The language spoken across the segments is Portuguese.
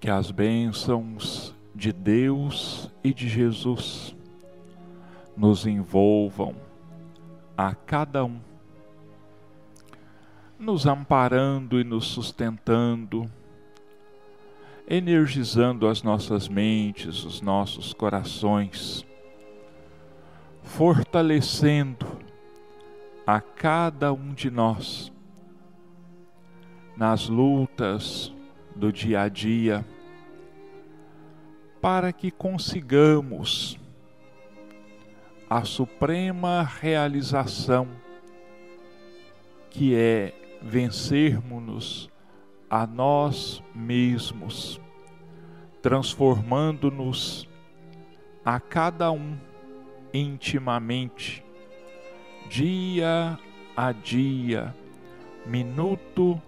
Que as bênçãos de Deus e de Jesus nos envolvam a cada um, nos amparando e nos sustentando, energizando as nossas mentes, os nossos corações, fortalecendo a cada um de nós nas lutas do dia a dia, para que consigamos a suprema realização, que é vencermos-nos a nós mesmos, transformando-nos a cada um intimamente, dia a dia, minuto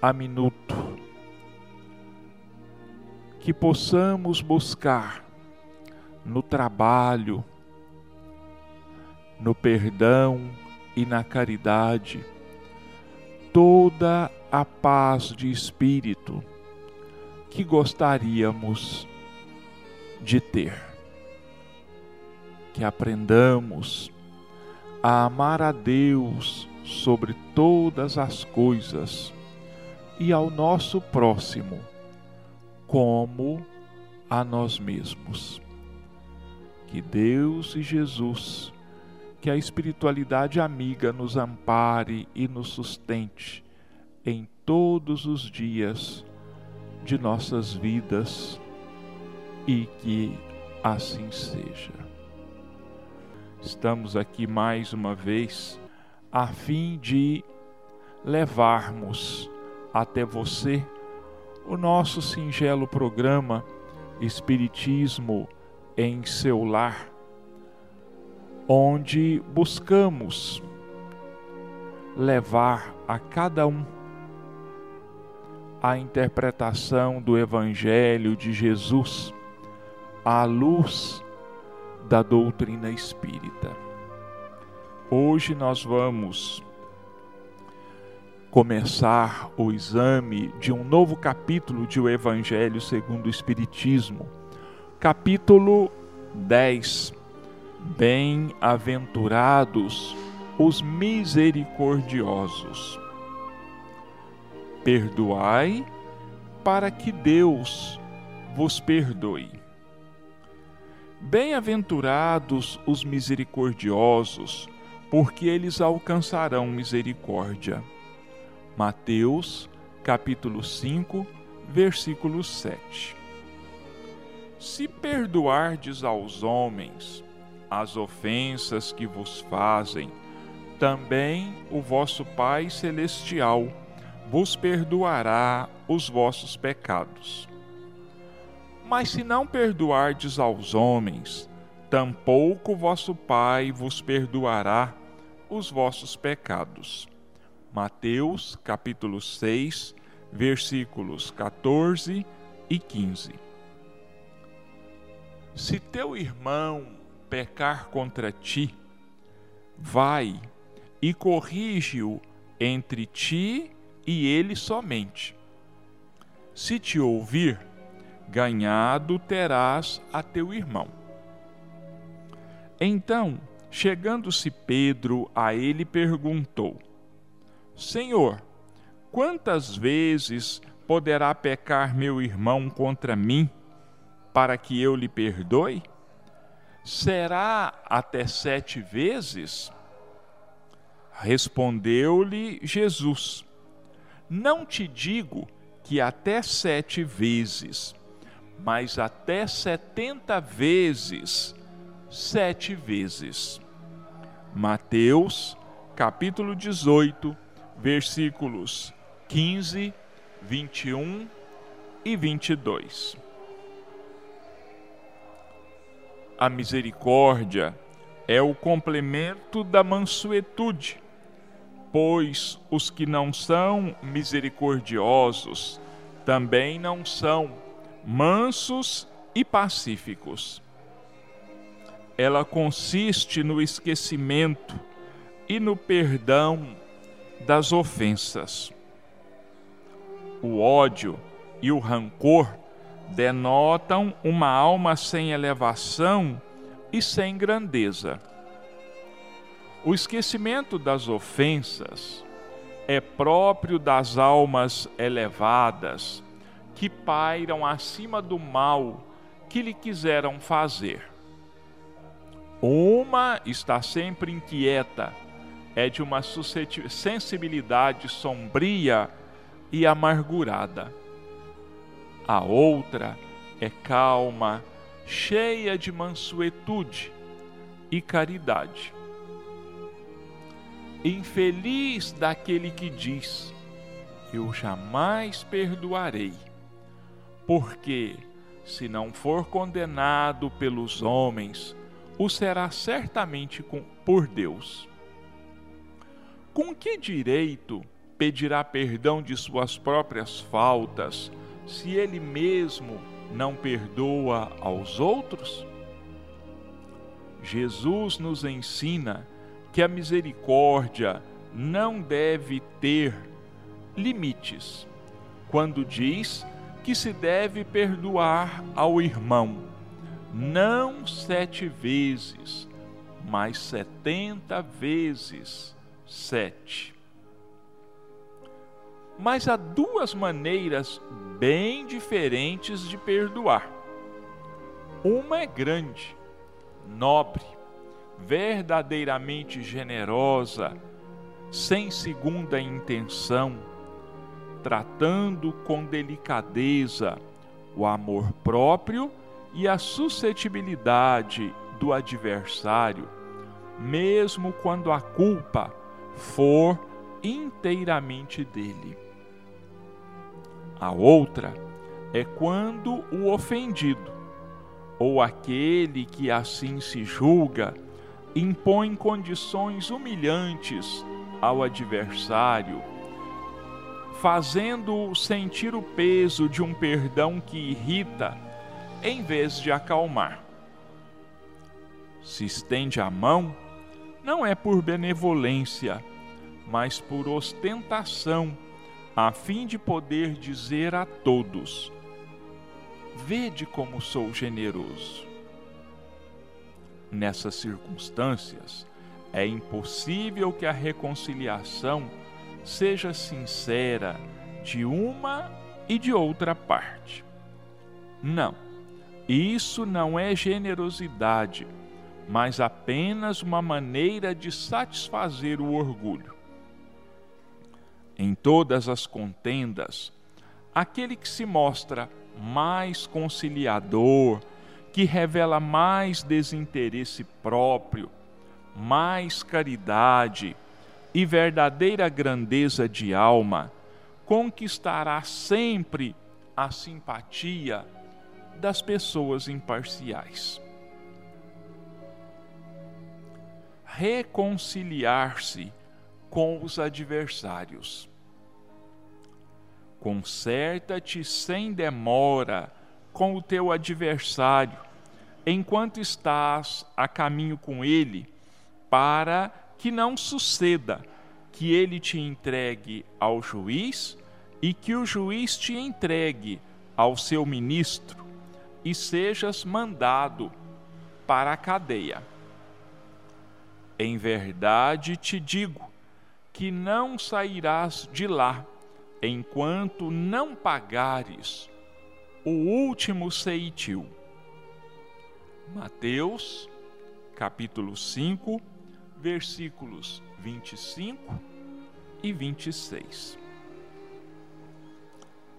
a minuto, que possamos buscar no trabalho, no perdão e na caridade toda a paz de espírito que gostaríamos de ter. Que aprendamos a amar a Deus sobre todas as coisas e ao nosso próximo como a nós mesmos. Que Deus e Jesus, que a espiritualidade amiga nos ampare e nos sustente em todos os dias de nossas vidas e que assim seja. Estamos aqui mais uma vez a fim de levarmos até você o nosso singelo programa Espiritismo em seu lar, onde buscamos levar a cada um a interpretação do Evangelho de Jesus à luz da doutrina espírita. Hoje nós vamos começar o exame de um novo capítulo de O Evangelho segundo o Espiritismo, capítulo 10. Bem-aventurados os misericordiosos. Perdoai para que Deus vos perdoe. Bem-aventurados os misericordiosos, porque eles alcançarão misericórdia. Mateus, capítulo 5, versículo 7. Se perdoardes aos homens as ofensas que vos fazem, também o vosso Pai celestial vos perdoará os vossos pecados. Mas se não perdoardes aos homens, tampouco vosso Pai vos perdoará os vossos pecados. Mateus capítulo 6, versículos 14 e 15. Se teu irmão pecar contra ti, vai e corrige-o entre ti e ele somente. Se te ouvir, ganhado terás a teu irmão. Então, chegando-se Pedro a ele, perguntou: Senhor, quantas vezes poderá pecar meu irmão contra mim, para que eu lhe perdoe? Será até sete vezes? Respondeu-lhe Jesus: Não te digo que até sete vezes, mas até setenta vezes, sete vezes. Mateus, capítulo 18, versículos 15, 21 e 22. A misericórdia é o complemento da mansuetude, pois os que não são misericordiosos também não são mansos e pacíficos. Ela consiste no esquecimento e no perdão das ofensas. O ódio e o rancor denotam uma alma sem elevação e sem grandeza. O esquecimento das ofensas é próprio das almas elevadas que pairam acima do mal que lhe quiseram fazer. Uma está sempre inquieta, é de uma sensibilidade sombria e amargurada. A outra é calma, cheia de mansuetude e caridade. Infeliz daquele que diz: Eu jamais perdoarei, porque, se não for condenado pelos homens, o será certamente por Deus. Com que direito pedirá perdão de suas próprias faltas, se ele mesmo não perdoa aos outros? Jesus nos ensina que a misericórdia não deve ter limites, quando diz que se deve perdoar ao irmão, não sete vezes, mas setenta vezes sete. Mas há duas maneiras bem diferentes de perdoar. Uma é grande, nobre, verdadeiramente generosa, sem segunda intenção, tratando com delicadeza o amor próprio e a suscetibilidade do adversário, mesmo quando a culpa for inteiramente dele. A outra é quando o ofendido, ou aquele que assim se julga, impõe condições humilhantes ao adversário, fazendo-o sentir o peso de um perdão que irrita, em vez de acalmar. Se estende a mão, não é por benevolência, mas por ostentação, a fim de poder dizer a todos: Vede como sou generoso. Nessas circunstâncias, é impossível que a reconciliação seja sincera de uma e de outra parte. Não, isso não é generosidade, mas apenas uma maneira de satisfazer o orgulho. Em todas as contendas, aquele que se mostra mais conciliador, que revela mais desinteresse próprio, mais caridade e verdadeira grandeza de alma, conquistará sempre a simpatia das pessoas imparciais. Reconciliar-se com os adversários. Conserta-te sem demora com o teu adversário, enquanto estás a caminho com ele, para que não suceda que ele te entregue ao juiz e que o juiz te entregue ao seu ministro e sejas mandado para a cadeia. Em verdade te digo que não sairás de lá enquanto não pagares o último ceitil. Mateus, capítulo 5, versículos 25 e 26.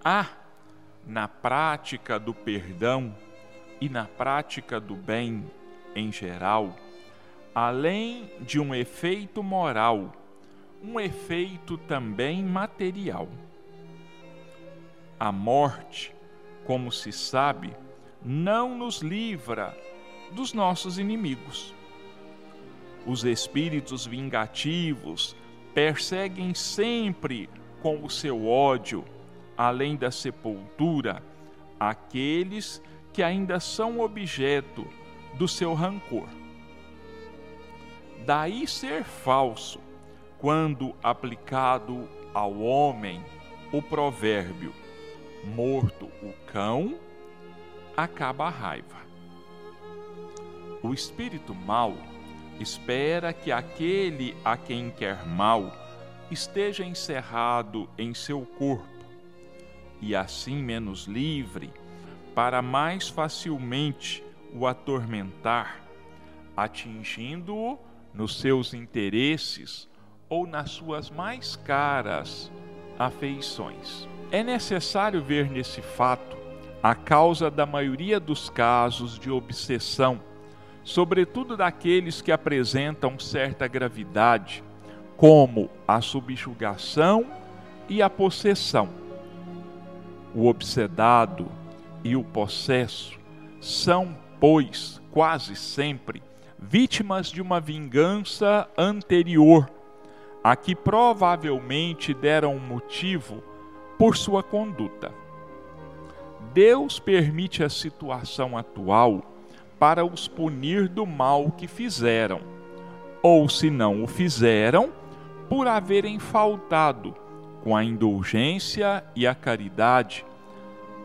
Há, na prática do perdão e na prática do bem em geral, além de um efeito moral, um efeito também material. A morte como se sabe, não nos livra dos nossos inimigos. Os espíritos vingativos perseguem sempre com o seu ódio, além da sepultura, aqueles que ainda são objeto do seu rancor. Daí ser falso, quando aplicado ao homem, o provérbio morto o cão acaba a raiva. O espírito mau espera que aquele a quem quer mal esteja encerrado em seu corpo e assim menos livre para mais facilmente o atormentar, atingindo-o nos seus interesses ou nas suas mais caras afeições. É necessário ver nesse fato a causa da maioria dos casos de obsessão, sobretudo daqueles que apresentam certa gravidade, como a subjugação e a possessão. O obsedado e o possesso são, pois, quase sempre vítimas de uma vingança anterior a que provavelmente deram motivo por sua conduta. Deus permite a situação atual para os punir do mal que fizeram, ou se não o fizeram, por haverem faltado com a indulgência e a caridade,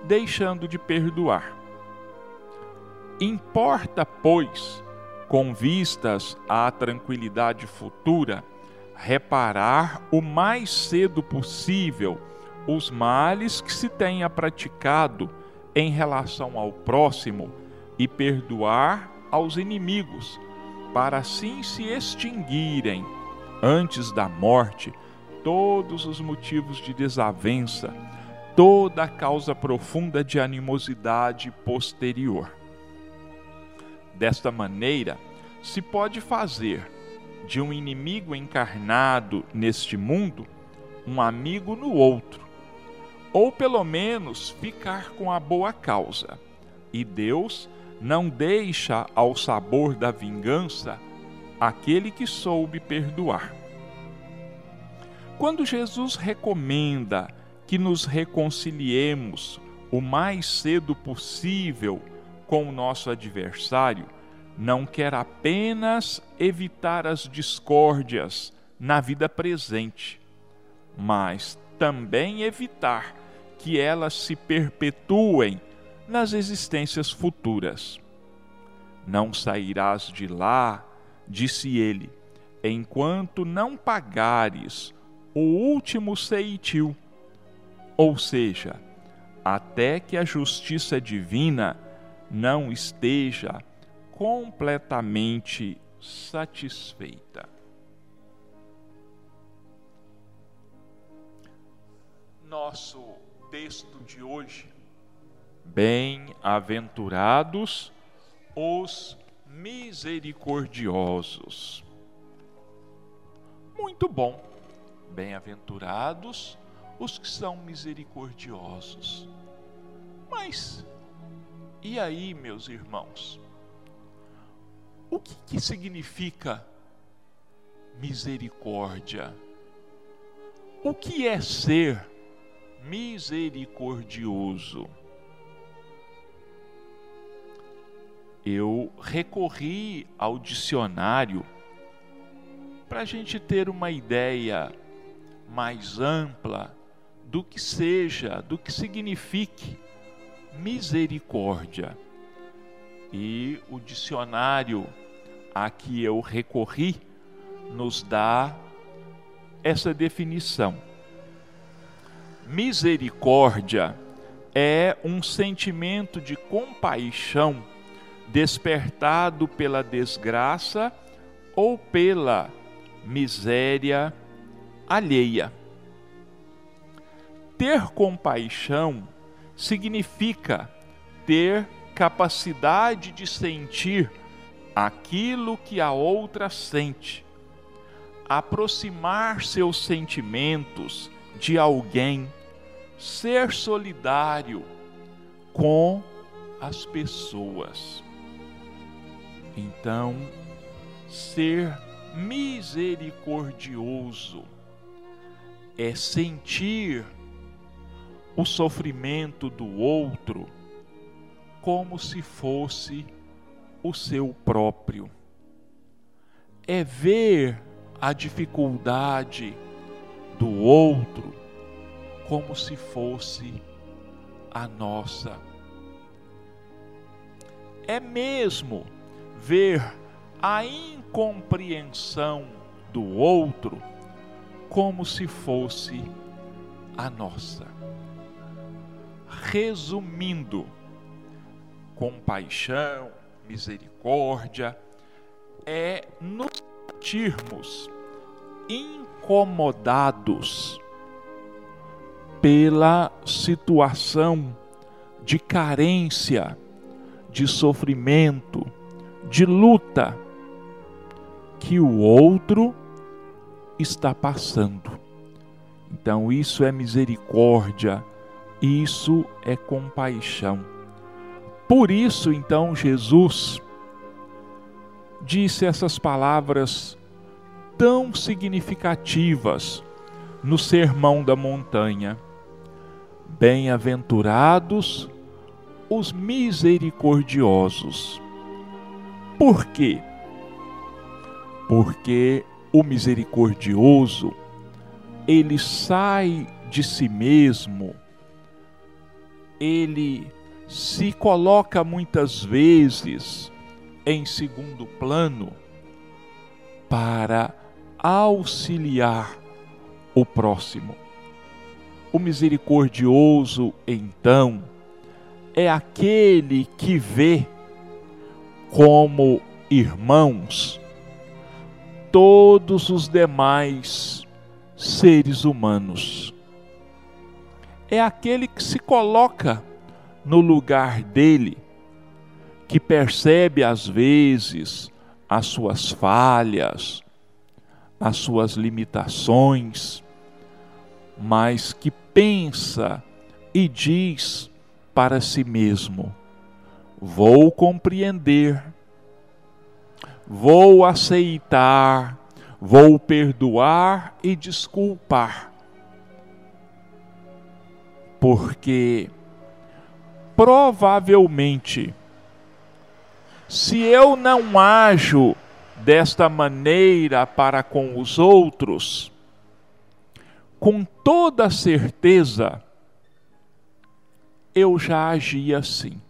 deixando de perdoar. Importa, pois, com vistas à tranquilidade futura, reparar o mais cedo possível os males que se tenha praticado em relação ao próximo e perdoar aos inimigos, para assim se extinguirem antes da morte todos os motivos de desavença, toda a causa profunda de animosidade posterior. Desta maneira, se pode fazer de um inimigo encarnado neste mundo um amigo no outro, ou pelo menos ficar com a boa causa. E Deus não deixa ao sabor da vingança aquele que soube perdoar. Quando Jesus recomenda que nos reconciliemos o mais cedo possível com o nosso adversário, não quer apenas evitar as discórdias na vida presente, mas também evitar que elas se perpetuem nas existências futuras. Não sairás de lá, disse ele, enquanto não pagares o último ceitil, ou seja, até que a justiça divina não esteja completamente satisfeita. Nosso texto de hoje. Bem-aventurados os misericordiosos. Muito bom. Bem-aventurados os que são misericordiosos. Mas, e aí, meus irmãos? O que, que significa misericórdia? O que é ser misericordioso? Eu recorri ao dicionário para a gente ter uma ideia mais ampla do que seja, do que signifique misericórdia. E o dicionário a que eu recorri nos dá essa definição. Misericórdia é um sentimento de compaixão despertado pela desgraça ou pela miséria alheia. Ter compaixão significa ter capacidade de sentir aquilo que a outra sente, aproximar seus sentimentos de alguém, ser solidário com as pessoas. Então, ser misericordioso é sentir o sofrimento do outro como se fosse o seu próprio. É ver a dificuldade do outro como se fosse a nossa. é mesmo ver a incompreensão do outro como se fosse a nossa. Resumindo, compaixão, misericórdia, é nos sentirmos incomodados pela situação de carência, de sofrimento, de luta que o outro está passando. Então, isso é misericórdia, isso é compaixão. Por isso, então, Jesus disse essas palavras tão significativas no Sermão da Montanha. Bem-aventurados os misericordiosos. Por quê? Porque o misericordioso, ele sai de si mesmo, ele se coloca muitas vezes em segundo plano para auxiliar o próximo. O misericordioso, então, é aquele que vê como irmãos todos os demais seres humanos. É aquele que se coloca no lugar dele, que percebe às vezes as suas falhas, as suas limitações, mas que pensa e diz para si mesmo: vou compreender, vou aceitar, vou perdoar e desculpar. Porque provavelmente, se eu não ajo desta maneira para com os outros, com toda certeza, eu já agi assim.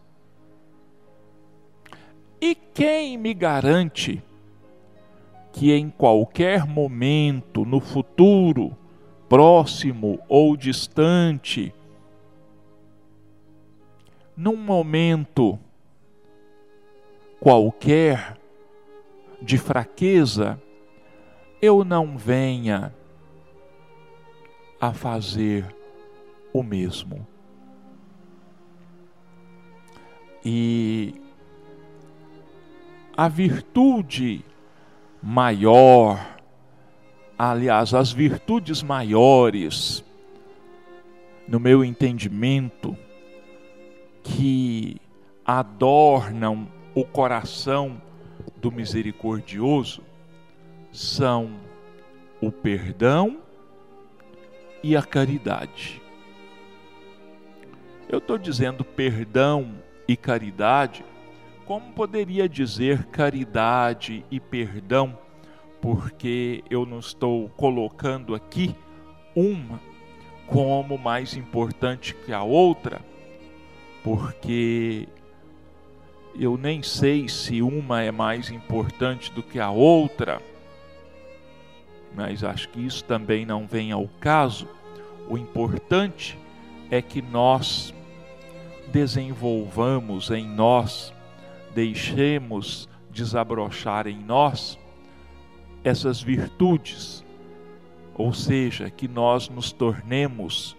E quem me garante que em qualquer momento, no futuro, próximo ou distante, num momento qualquer de fraqueza, eu não venha a fazer o mesmo. E a virtude maior, aliás, as virtudes maiores, no meu entendimento, que adornam o coração do misericordioso são o perdão e a caridade. Eu estou dizendo perdão e caridade como poderia dizer caridade e perdão, porque eu não estou colocando aqui uma como mais importante que a outra, porque eu nem sei se uma é mais importante do que a outra, mas acho que isso também não vem ao caso. O importante é que nós desenvolvamos em nós deixemos desabrochar em nós essas virtudes, ou seja, que nós nos tornemos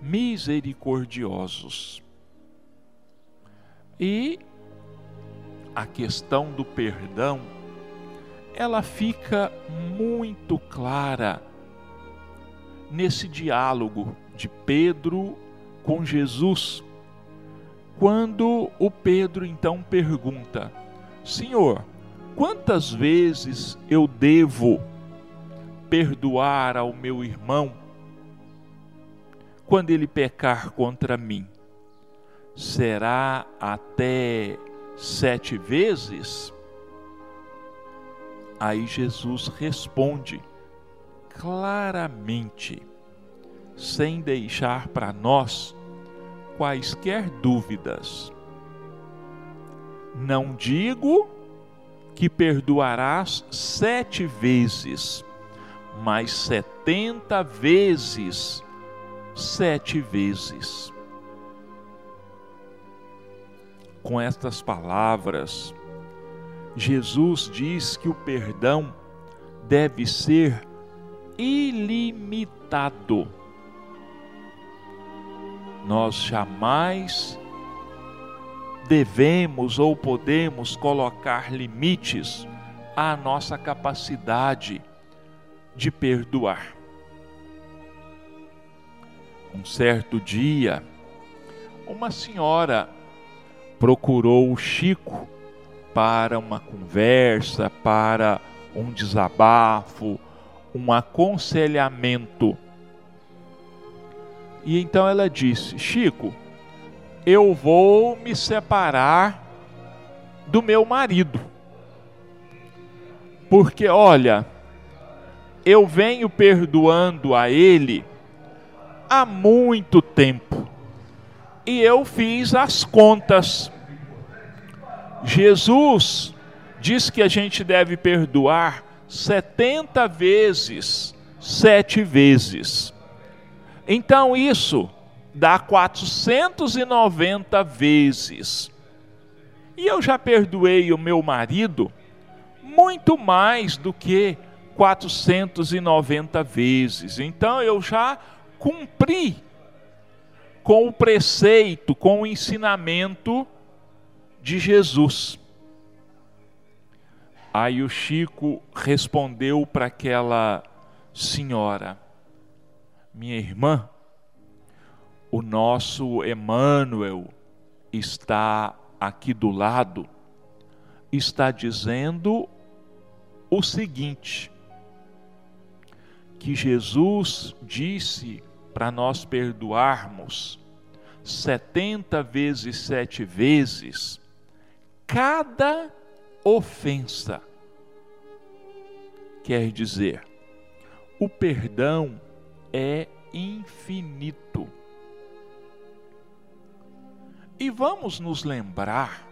misericordiosos. E a questão do perdão, ela fica muito clara nesse diálogo de Pedro com Jesus quando o Pedro então pergunta: Senhor, quantas vezes eu devo perdoar ao meu irmão quando ele pecar contra mim? Será até sete vezes? Aí Jesus responde claramente, sem deixar para nós quaisquer dúvidas. Não digo que perdoarás sete vezes, mas setenta vezes sete vezes. Com estas palavras, Jesus diz que o perdão deve ser ilimitado. Nós jamais devemos ou podemos colocar limites à nossa capacidade de perdoar. Um certo dia, uma senhora procurou o Chico para uma conversa, para um desabafo, um aconselhamento. E então ela disse: Chico, eu vou me separar do meu marido. Porque, olha, eu venho perdoando a ele há muito tempo. E eu fiz as contas. Jesus diz que a gente deve perdoar 70 vezes, sete vezes. Então isso dá 490 vezes. E eu já perdoei o meu marido muito mais do que 490 vezes. Então eu já cumpri com o preceito, com o ensinamento de Jesus. Aí o Chico respondeu para aquela senhora: Minha irmã, o nosso Emmanuel está aqui do lado, está dizendo o seguinte: que Jesus disse para nós perdoarmos setenta vezes sete vezes cada ofensa. Quer dizer, o perdão é infinito. E vamos nos lembrar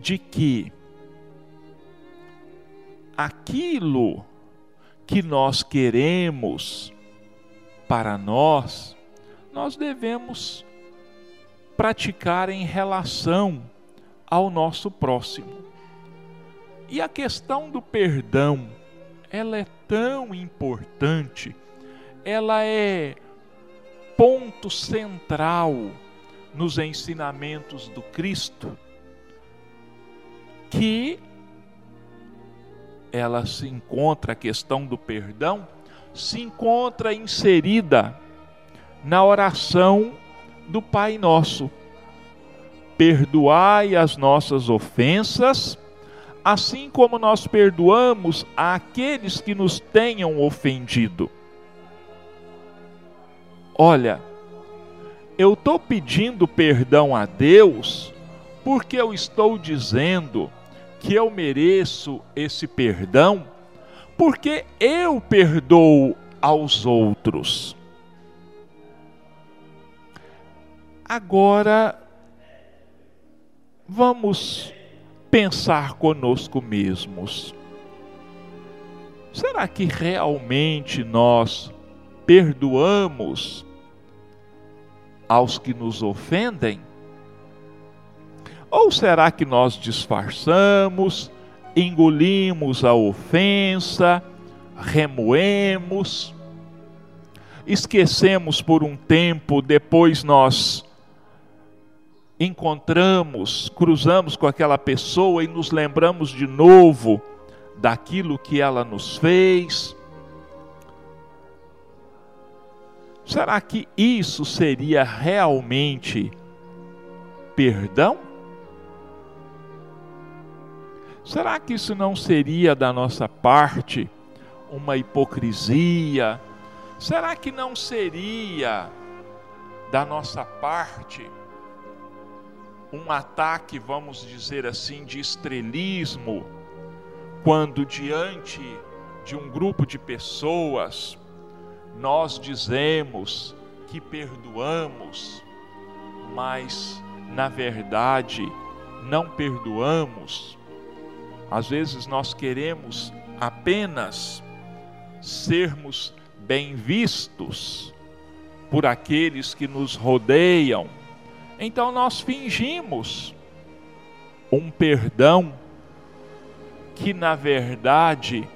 de que aquilo que nós queremos para nós, nós devemos praticar em relação ao nosso próximo. E a questão do perdão, ela é tão importante, ela é ponto central nos ensinamentos do Cristo, que ela se encontra, a questão do perdão, se encontra inserida na oração do Pai Nosso. Perdoai as nossas ofensas, assim como nós perdoamos aqueles que nos tenham ofendido. Olha, eu estou pedindo perdão a Deus porque eu estou dizendo que eu mereço esse perdão porque eu perdoo aos outros. Agora, vamos pensar conosco mesmos. Será que realmente nós perdoamos aos que nos ofendem? Ou será que nós disfarçamos, engolimos a ofensa, remoemos, esquecemos por um tempo, depois nós encontramos, cruzamos com aquela pessoa e nos lembramos de novo daquilo que ela nos fez? Será que isso seria realmente perdão? Será que isso não seria da nossa parte uma hipocrisia? Será que não seria da nossa parte um ataque, vamos dizer assim, de estrelismo, quando diante de um grupo de pessoas nós dizemos que perdoamos, mas na verdade não perdoamos, às vezes nós queremos apenas sermos bem vistos por aqueles que nos rodeiam, então nós fingimos um perdão que na verdade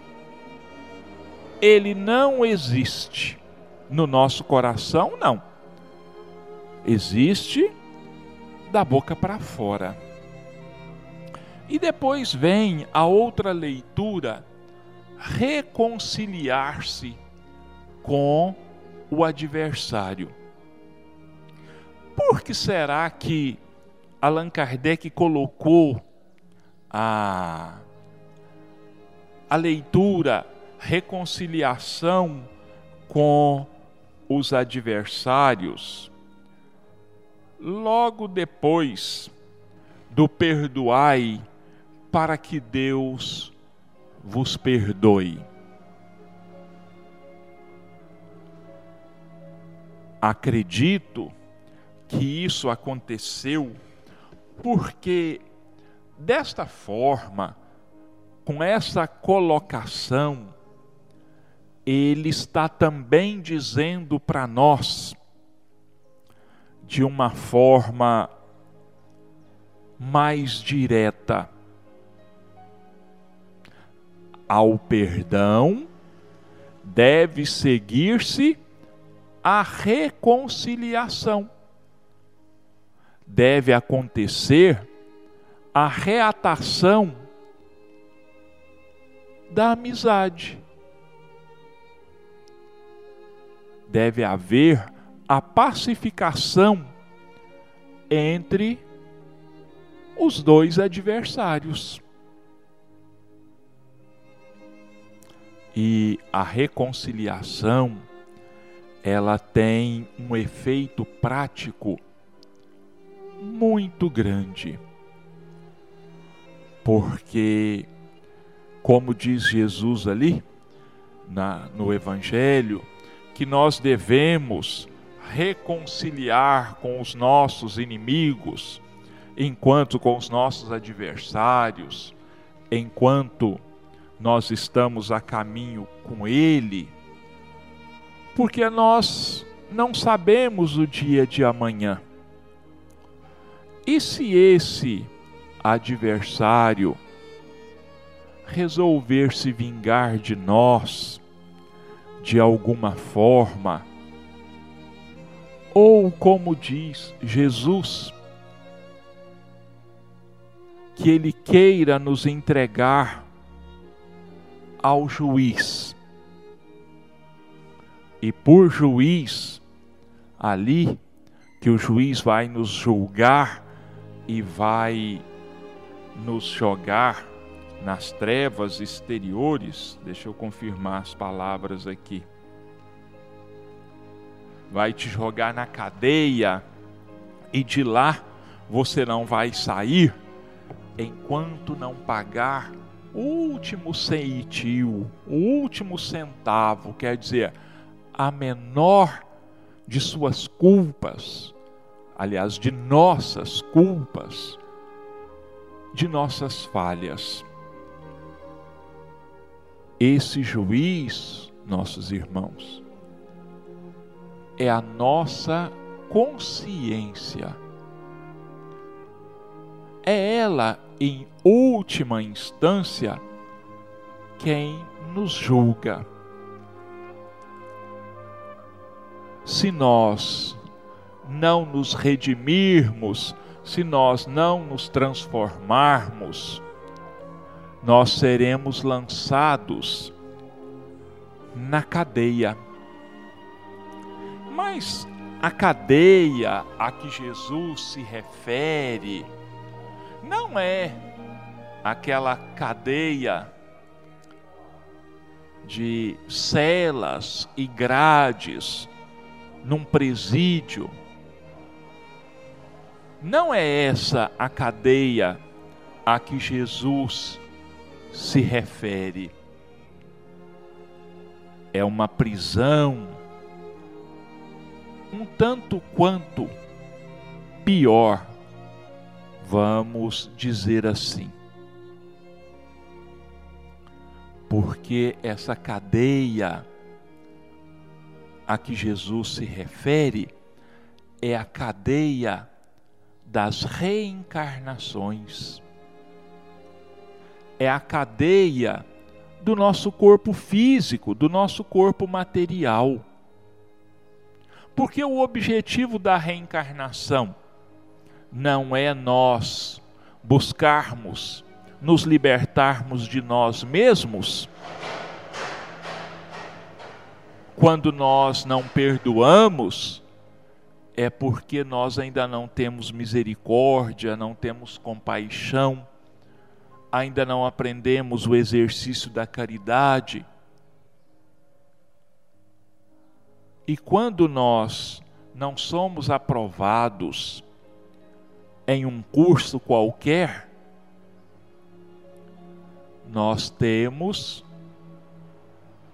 ele não existe no nosso coração, não. Existe da boca para fora. E depois vem a outra leitura, reconciliar-se com o adversário. Por que será que Allan Kardec colocou a, a leitura reconciliação com os adversários logo depois do perdoai para que Deus vos perdoe. Acredito que isso aconteceu porque, desta forma, com essa colocação, ele está também dizendo para nós, de uma forma mais direta, ao perdão deve seguir-se a reconciliação. Deve acontecer a reatação da amizade. Deve haver a pacificação entre os dois adversários. E a reconciliação, ela tem um efeito prático muito grande. Porque, como diz Jesus ali na, no Evangelho, que nós devemos reconciliar com os nossos inimigos, enquanto com os nossos adversários, enquanto nós estamos a caminho com Ele, porque nós não sabemos o dia de amanhã. E se esse adversário resolver se vingar de nós de alguma forma, ou como diz Jesus, que ele queira nos entregar ao juiz. E por juiz, ali, que o juiz vai nos julgar e vai nos jogar nas trevas exteriores, deixa eu confirmar as palavras aqui. Vai te jogar na cadeia e de lá você não vai sair enquanto não pagar último ceitil, o último centavo, quer dizer, a menor de suas culpas, aliás, de nossas culpas, de nossas falhas. Esse juiz, nossos irmãos, é a nossa consciência. É ela, em última instância, quem nos julga. Se nós não nos redimirmos, se nós não nos transformarmos, nós seremos lançados na cadeia. Mas a cadeia a que Jesus se refere não é aquela cadeia de celas e grades num presídio. Não é essa a cadeia a que Jesus se refere. É uma prisão um tanto quanto pior, vamos dizer assim. Porque essa cadeia a que Jesus se refere é a cadeia das reencarnações. É a cadeia do nosso corpo físico, do nosso corpo material. Porque o objetivo da reencarnação não é nós buscarmos nos libertarmos de nós mesmos, quando nós não perdoamos, é porque nós ainda não temos misericórdia, não temos compaixão, ainda não aprendemos o exercício da caridade. E quando nós não somos aprovados em um curso qualquer, nós temos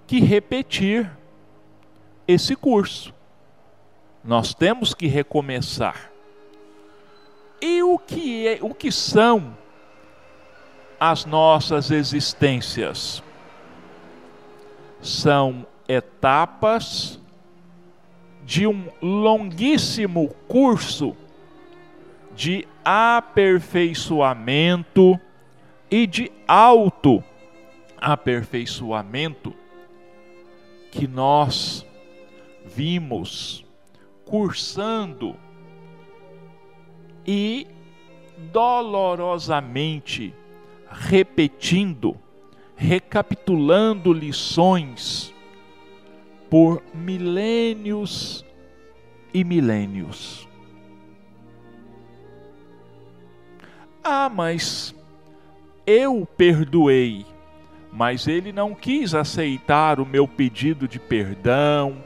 que repetir esse curso. Nós temos que recomeçar. E o que é, o que são as nossas existências? São etapas de um longuíssimo curso de aperfeiçoamento e de auto aperfeiçoamento que nós vimos cursando e dolorosamente repetindo, recapitulando lições por milênios e milênios. Ah, mas eu perdoei, mas ele não quis aceitar o meu pedido de perdão,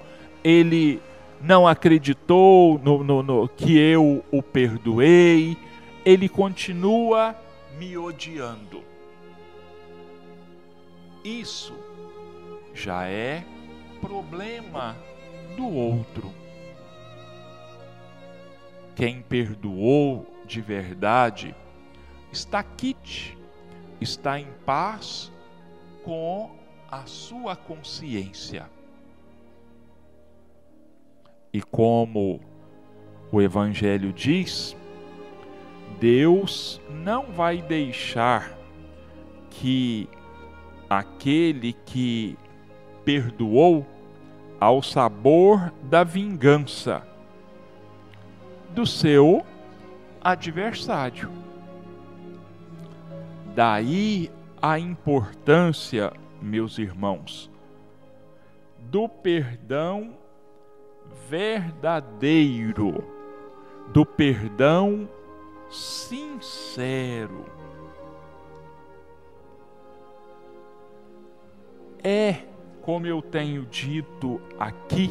ele não acreditou no, no, no, que eu o perdoei, ele continua me odiando. Isso já é problema do outro. Quem perdoou de verdade está quite está em paz com a sua consciência. E como o Evangelho diz, Deus não vai deixar que aquele que perdoou ao sabor da vingança do seu adversário. Daí a importância, meus irmãos, do perdão verdadeiro, do perdão sincero. É, como eu tenho dito aqui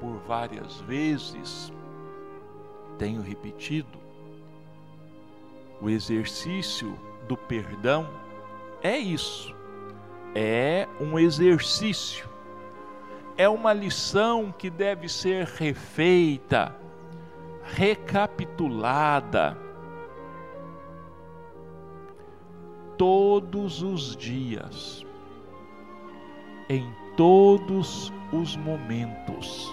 por várias vezes, tenho repetido, o exercício do perdão é isso. É um exercício. É uma lição que deve ser refeita, recapitulada todos os dias, em todos os momentos.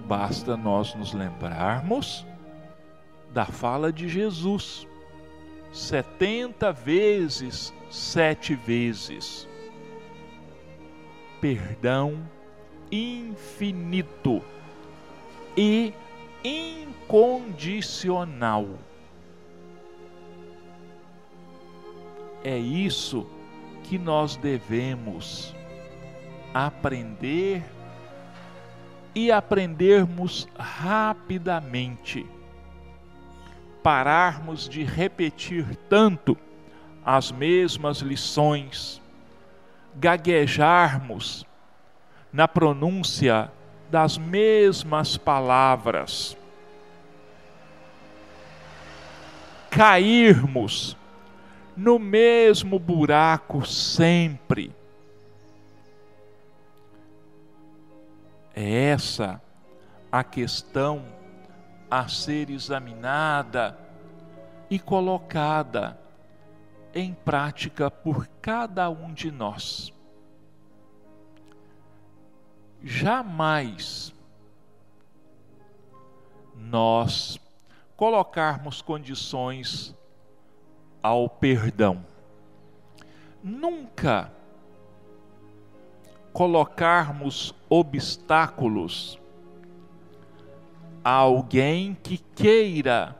Basta nós nos lembrarmos da fala de Jesus. Setenta vezes, sete vezes. Perdão infinito e incondicional. É isso que nós devemos aprender e aprendermos rapidamente pararmos de repetir tanto as mesmas lições, gaguejarmos na pronúncia das mesmas palavras, cairmos no mesmo buraco sempre. É essa a questão a ser examinada e colocada em prática por cada um de nós. Jamais nós colocarmos condições ao perdão. Nunca colocarmos obstáculos a alguém que queira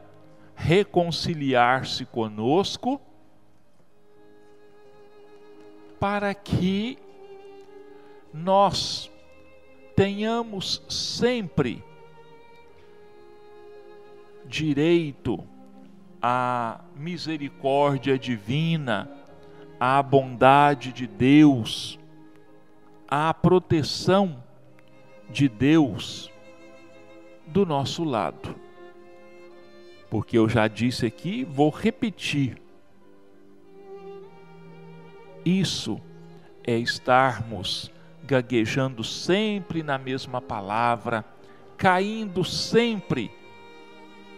reconciliar-se conosco para que nós tenhamos sempre direito à misericórdia divina, à bondade de Deus, à proteção de Deus do nosso lado. Porque eu já disse aqui, vou repetir. Isso é estarmos gaguejando sempre na mesma palavra, caindo sempre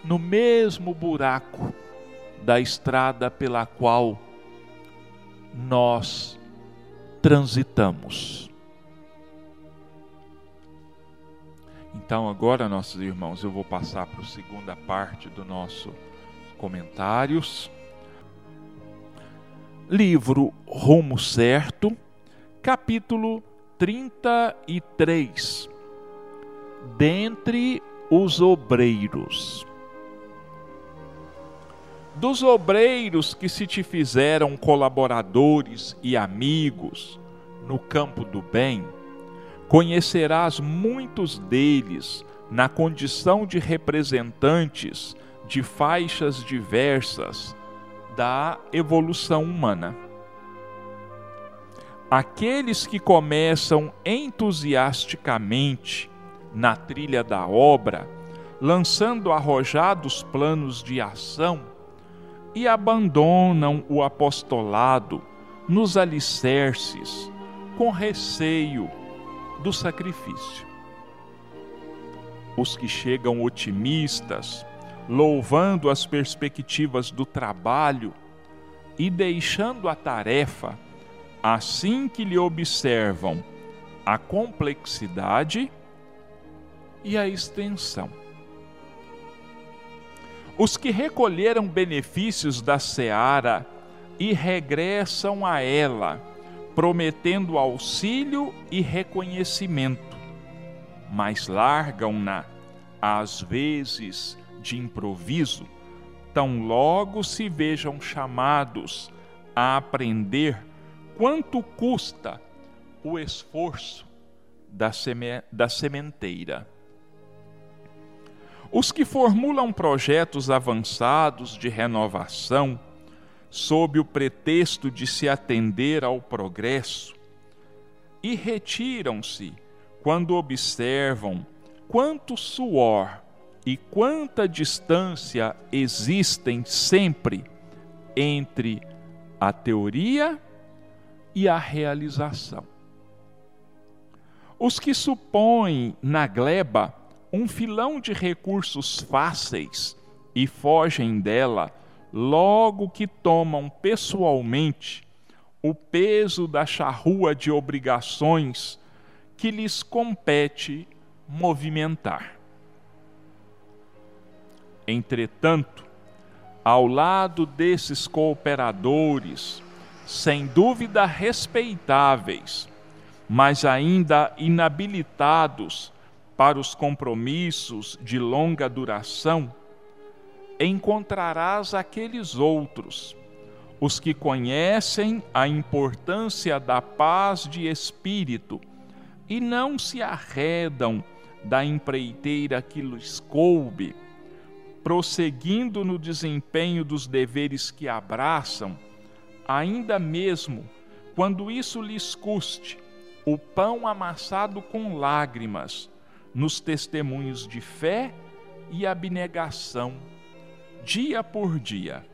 no mesmo buraco da estrada pela qual nós transitamos. Então, agora, nossos irmãos, eu vou passar para a segunda parte do nosso comentários. Livro Rumo Certo, capítulo 33. Dentre os obreiros dos obreiros que se te fizeram colaboradores e amigos no campo do bem, conhecerás muitos deles na condição de representantes de faixas diversas da evolução humana. Aqueles que começam entusiasticamente na trilha da obra, lançando arrojados planos de ação, e abandonam o apostolado nos alicerces com receio do sacrifício. Os que chegam otimistas, louvando as perspectivas do trabalho e deixando a tarefa assim que lhe observam a complexidade e a extensão. Os que recolheram benefícios da seara e regressam a ela, prometendo auxílio e reconhecimento, mas largam-na, às vezes de improviso, tão logo se vejam chamados a aprender quanto custa o esforço da, seme da sementeira. Os que formulam projetos avançados de renovação, sob o pretexto de se atender ao progresso, e retiram-se quando observam quanto suor e quanta distância existem sempre entre a teoria e a realização. Os que supõem na gleba um filão de recursos fáceis e fogem dela logo que tomam pessoalmente o peso da charrua de obrigações que lhes compete movimentar. Entretanto, ao lado desses cooperadores, sem dúvida respeitáveis, mas ainda inabilitados para os compromissos de longa duração, encontrarás aqueles outros, os que conhecem a importância da paz de espírito e não se arredam da empreiteira que lhes coube, prosseguindo no desempenho dos deveres que abraçam, ainda mesmo quando isso lhes custe o pão amassado com lágrimas nos testemunhos de fé e abnegação, dia por dia.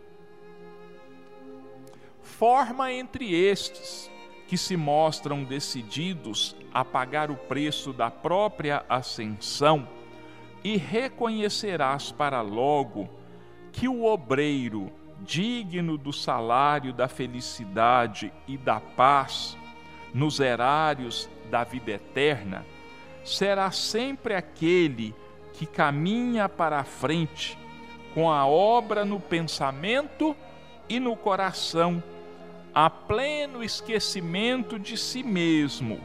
Forma entre estes que se mostram decididos a pagar o preço da própria ascensão, e reconhecerás para logo que o obreiro, digno do salário da felicidade e da paz nos erários da vida eterna, será sempre aquele que caminha para a frente com a obra no pensamento e no coração, a pleno esquecimento de si mesmo,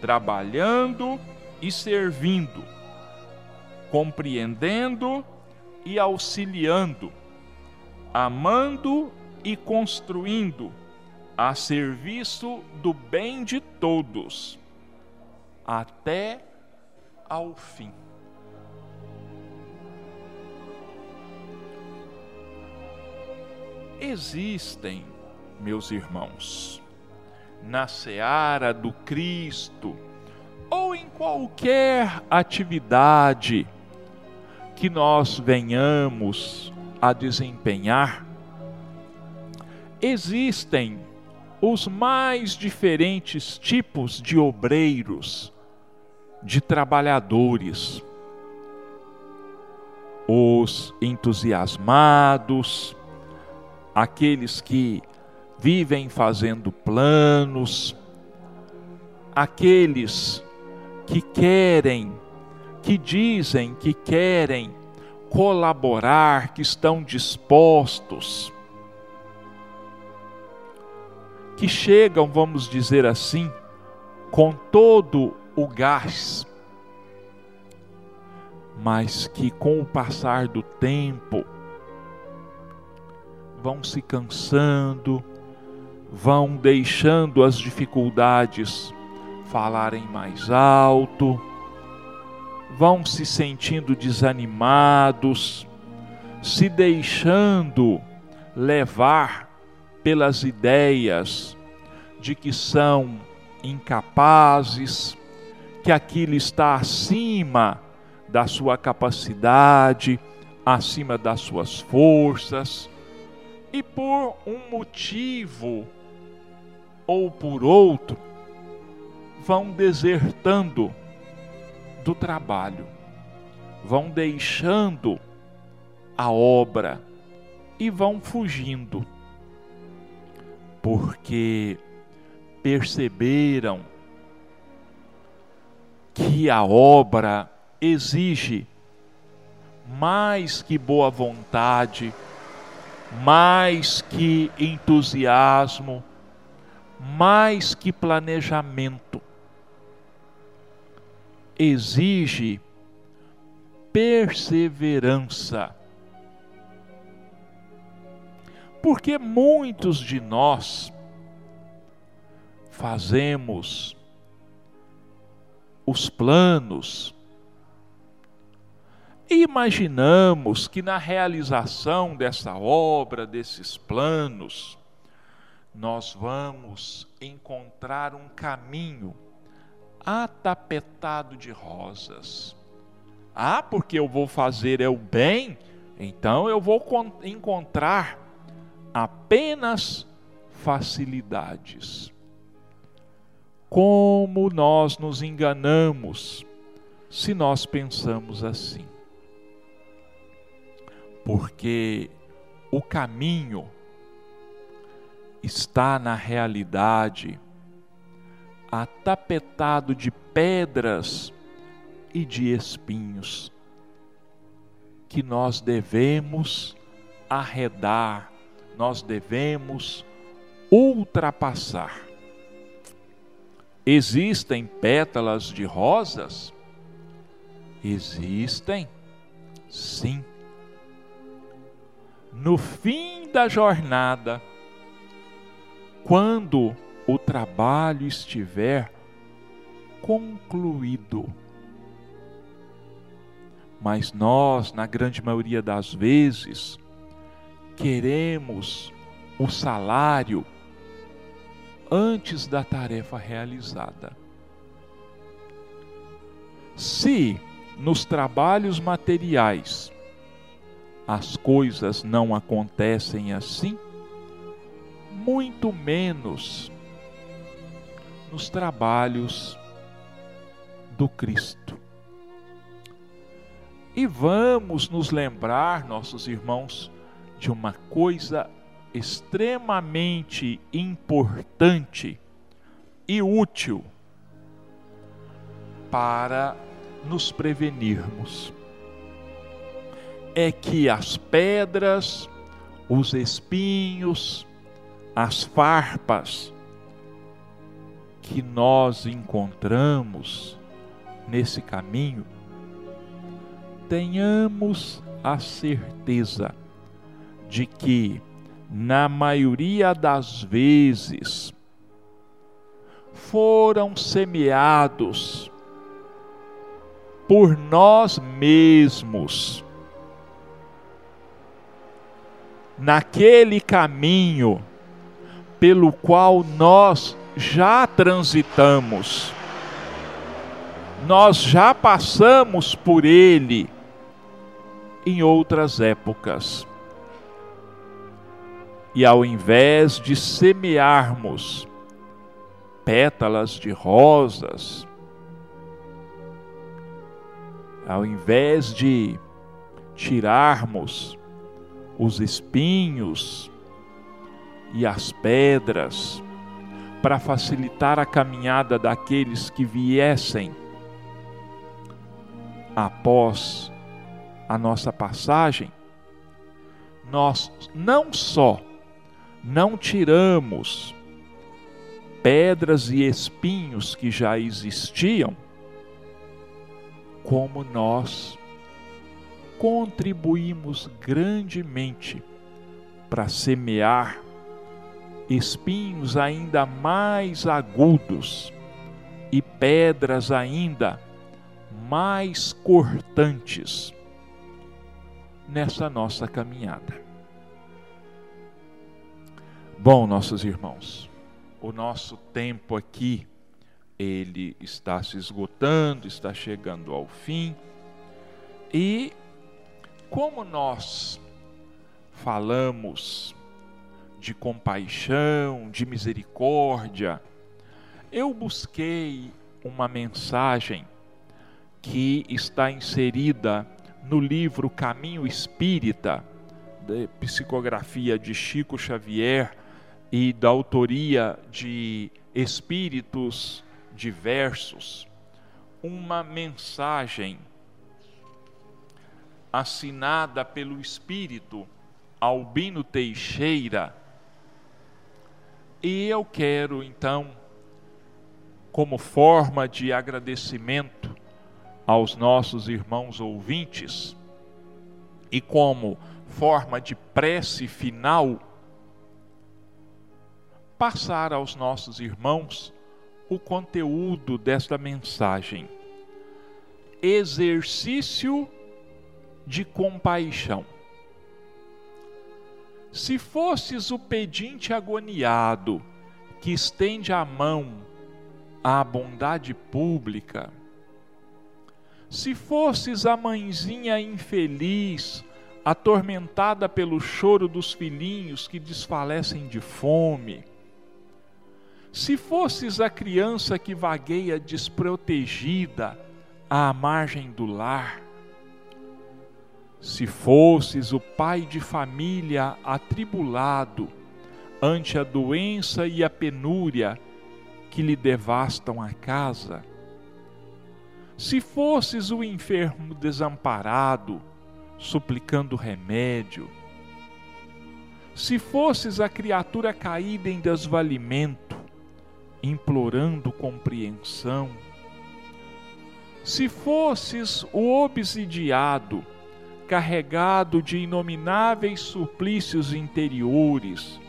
trabalhando e servindo, compreendendo e auxiliando, amando e construindo, a serviço do bem de todos, até ao fim. Existem, meus irmãos, na seara do Cristo, ou em qualquer atividade que nós venhamos a desempenhar, existem os mais diferentes tipos de obreiros, de trabalhadores. Os entusiasmados, aqueles que vivem fazendo planos, aqueles que querem, que dizem que querem colaborar, que estão dispostos, que chegam, vamos dizer assim, com todo o gás, mas que com o passar do tempo vão se cansando, vão deixando as dificuldades falarem mais alto, vão se sentindo desanimados, se deixando levar pelas ideias de que são incapazes, que aquilo está acima da sua capacidade, acima das suas forças, e por um motivo ou por outro, vão desertando do trabalho, vão deixando a obra e vão fugindo, porque perceberam que a obra exige mais que boa vontade, mais que entusiasmo, mais que planejamento. Exige perseverança. Porque muitos de nós fazemos os planos, e imaginamos que na realização dessa obra, desses planos, nós vamos encontrar um caminho atapetado de rosas. Ah, porque eu vou fazer é o bem, então eu vou encontrar apenas facilidades. Como nós nos enganamos se nós pensamos assim porque o caminho está na realidade atapetado de pedras e de espinhos que nós devemos arredar, nós devemos ultrapassar. Existem pétalas de rosas? Existem, sim no fim da jornada, quando o trabalho estiver concluído. Mas nós, na grande maioria das vezes, queremos o salário antes da tarefa realizada. Se nos trabalhos materiais as coisas não acontecem assim, muito menos nos trabalhos do Cristo. E vamos nos lembrar, nossos irmãos, de uma coisa extremamente importante e útil para nos prevenirmos. É que as pedras, os espinhos, as farpas que nós encontramos nesse caminho, tenhamos a certeza de que, na maioria das vezes, foram semeados por nós mesmos naquele caminho pelo qual nós já transitamos, nós já passamos por ele em outras épocas. E ao invés de semearmos pétalas de rosas, ao invés de tirarmos os espinhos e as pedras para facilitar a caminhada daqueles que viessem após a nossa passagem, nós não só não tiramos pedras e espinhos que já existiam, como nós contribuímos grandemente para semear espinhos ainda mais agudos e pedras ainda mais cortantes nessa nossa caminhada. Bom, nossos irmãos, o nosso tempo aqui ele está se esgotando, está chegando ao fim. E como nós falamos de compaixão, de misericórdia, eu busquei uma mensagem que está inserida no livro Caminho Espírita, de psicografia de Chico Xavier e da autoria de espíritos diversos, uma mensagem assinada pelo espírito Albino Teixeira e eu quero então, como forma de agradecimento aos nossos irmãos ouvintes e como forma de prece final, passar aos nossos irmãos o conteúdo desta mensagem. Exercício de compaixão. Se fosses o pedinte agoniado que estende a mão à bondade pública, se fosses a mãezinha infeliz, atormentada pelo choro dos filhinhos que desfalecem de fome, se fosses a criança que vagueia desprotegida à margem do lar, se fosses o pai de família atribulado ante a doença e a penúria que lhe devastam a casa, se fosses o enfermo desamparado, suplicando remédio, se fosses a criatura caída em desvalimento, implorando compreensão, se fosses o obsidiado, carregado de inomináveis suplícios interiores,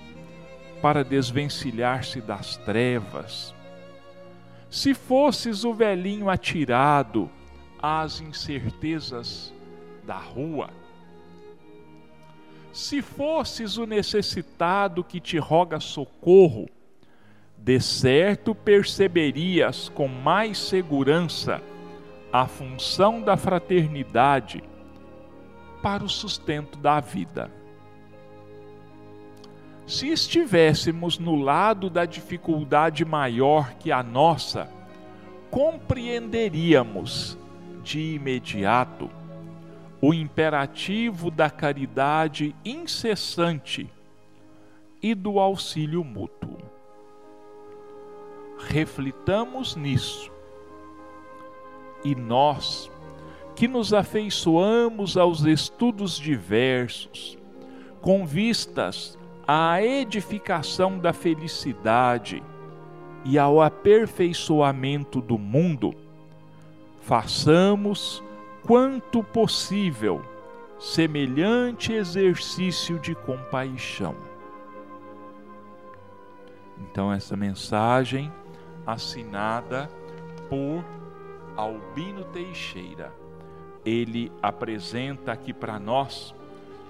para desvencilhar-se das trevas. Se fosses o velhinho atirado às incertezas da rua, se fosses o necessitado que te roga socorro, de certo perceberias com mais segurança a função da fraternidade para o sustento da vida. Se estivéssemos no lado da dificuldade maior que a nossa, compreenderíamos de imediato o imperativo da caridade incessante e do auxílio mútuo. Reflitamos nisso. E nós, que nos afeiçoamos aos estudos diversos, com vistas à edificação da felicidade e ao aperfeiçoamento do mundo, façamos quanto possível semelhante exercício de compaixão. Então, essa mensagem assinada por Albino Teixeira. Ele apresenta aqui para nós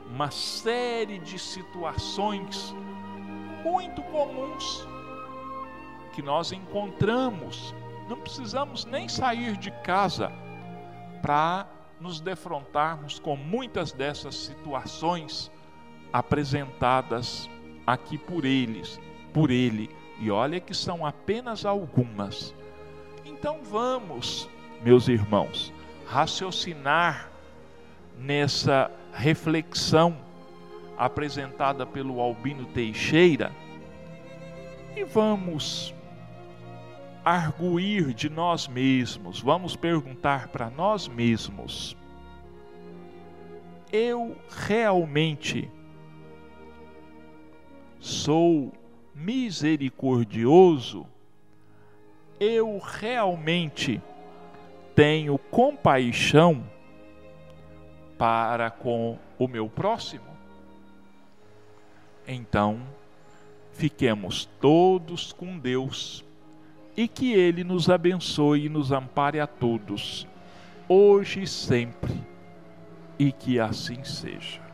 uma série de situações muito comuns que nós encontramos. Não precisamos nem sair de casa para nos defrontarmos com muitas dessas situações apresentadas aqui por eles, por ele. E olha que são apenas algumas. Então vamos, meus irmãos, raciocinar nessa reflexão apresentada pelo Albino Teixeira e vamos arguir de nós mesmos, vamos perguntar para nós mesmos: eu realmente sou misericordioso? Eu realmente tenho compaixão para com o meu próximo? Então, fiquemos todos com Deus e que Ele nos abençoe e nos ampare a todos, hoje e sempre, e que assim seja.